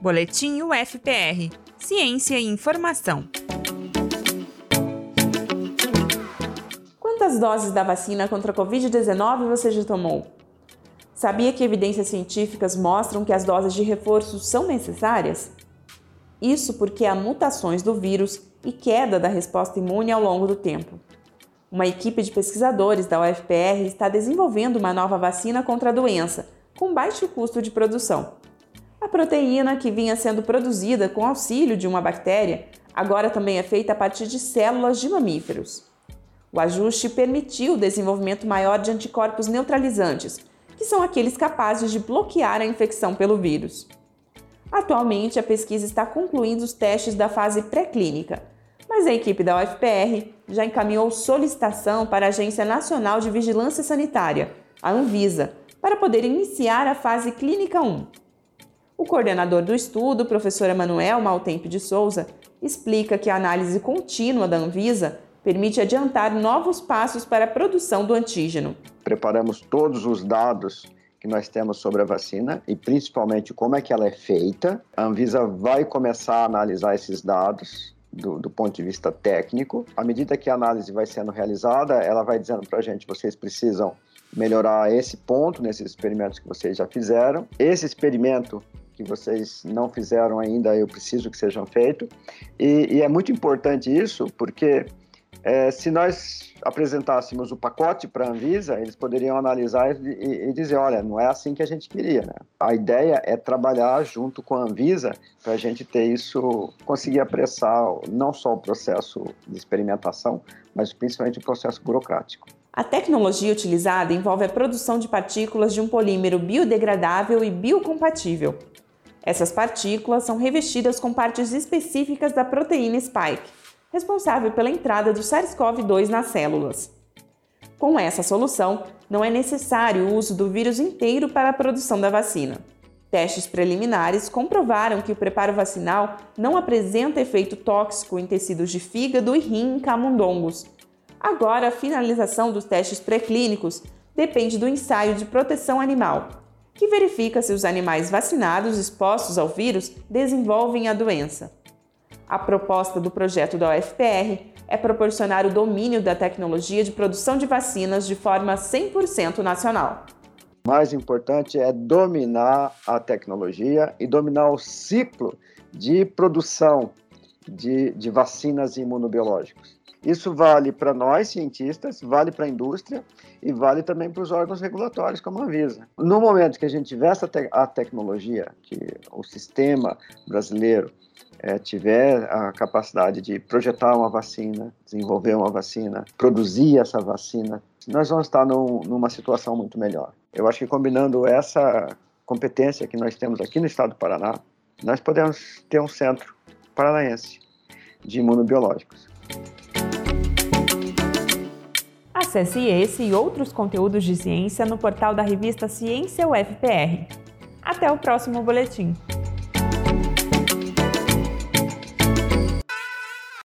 Boletim UFPR Ciência e Informação. Quantas doses da vacina contra a Covid-19 você já tomou? Sabia que evidências científicas mostram que as doses de reforço são necessárias? Isso porque há mutações do vírus e queda da resposta imune ao longo do tempo. Uma equipe de pesquisadores da UFPR está desenvolvendo uma nova vacina contra a doença, com baixo custo de produção. A proteína, que vinha sendo produzida com auxílio de uma bactéria, agora também é feita a partir de células de mamíferos. O ajuste permitiu o desenvolvimento maior de anticorpos neutralizantes, que são aqueles capazes de bloquear a infecção pelo vírus. Atualmente, a pesquisa está concluindo os testes da fase pré-clínica, mas a equipe da UFPR já encaminhou solicitação para a Agência Nacional de Vigilância Sanitária, a Anvisa, para poder iniciar a fase clínica 1. O coordenador do estudo, professor Emanuel Maltempo de Souza, explica que a análise contínua da Anvisa permite adiantar novos passos para a produção do antígeno. Preparamos todos os dados que nós temos sobre a vacina e principalmente como é que ela é feita. A Anvisa vai começar a analisar esses dados do, do, ponto de vista técnico. À medida que a análise vai sendo realizada, ela vai dizendo para a gente: vocês precisam melhorar esse ponto nesses experimentos que vocês já fizeram. Esse experimento que vocês não fizeram ainda, eu preciso que sejam feitos. E, e é muito importante isso, porque é, se nós apresentássemos o pacote para a Anvisa, eles poderiam analisar e, e, dizer, olha, não é assim que a gente queria. Né? A ideia é trabalhar junto com a Anvisa para a gente ter isso, conseguir apressar não só o processo de experimentação, mas principalmente o processo burocrático. A tecnologia utilizada envolve a produção de partículas de um polímero biodegradável e biocompatível. Essas partículas são revestidas com partes específicas da proteína spike, responsável pela entrada do SARS-CoV-2 nas células. Com essa solução, não é necessário o uso do vírus inteiro para a produção da vacina. Testes preliminares comprovaram que o preparo vacinal não apresenta efeito tóxico em tecidos de fígado e rim em camundongos. Agora, a finalização dos testes pré-clínicos depende do ensaio de proteção animal, que verifica se os animais vacinados expostos ao vírus desenvolvem a doença. A proposta do projeto da UFPR é proporcionar o domínio da tecnologia de produção de vacinas de forma 100% nacional. O mais importante é dominar a tecnologia e dominar o ciclo de produção de, de vacinas imunobiológicas. Isso vale para nós, cientistas, vale para a indústria e vale também para os órgãos regulatórios, como a Anvisa. No momento que a gente tiver essa te a tecnologia, que o sistema brasileiro é, tiver a capacidade de projetar uma vacina, desenvolver uma vacina, produzir essa vacina, nós vamos estar num, numa situação muito melhor. Eu acho que combinando essa competência que nós temos aqui no estado do Paraná, nós podemos ter um centro paranaense de imunobiológicos. Acesse esse e outros conteúdos de ciência no portal da revista Ciência UFPR. Até o próximo boletim!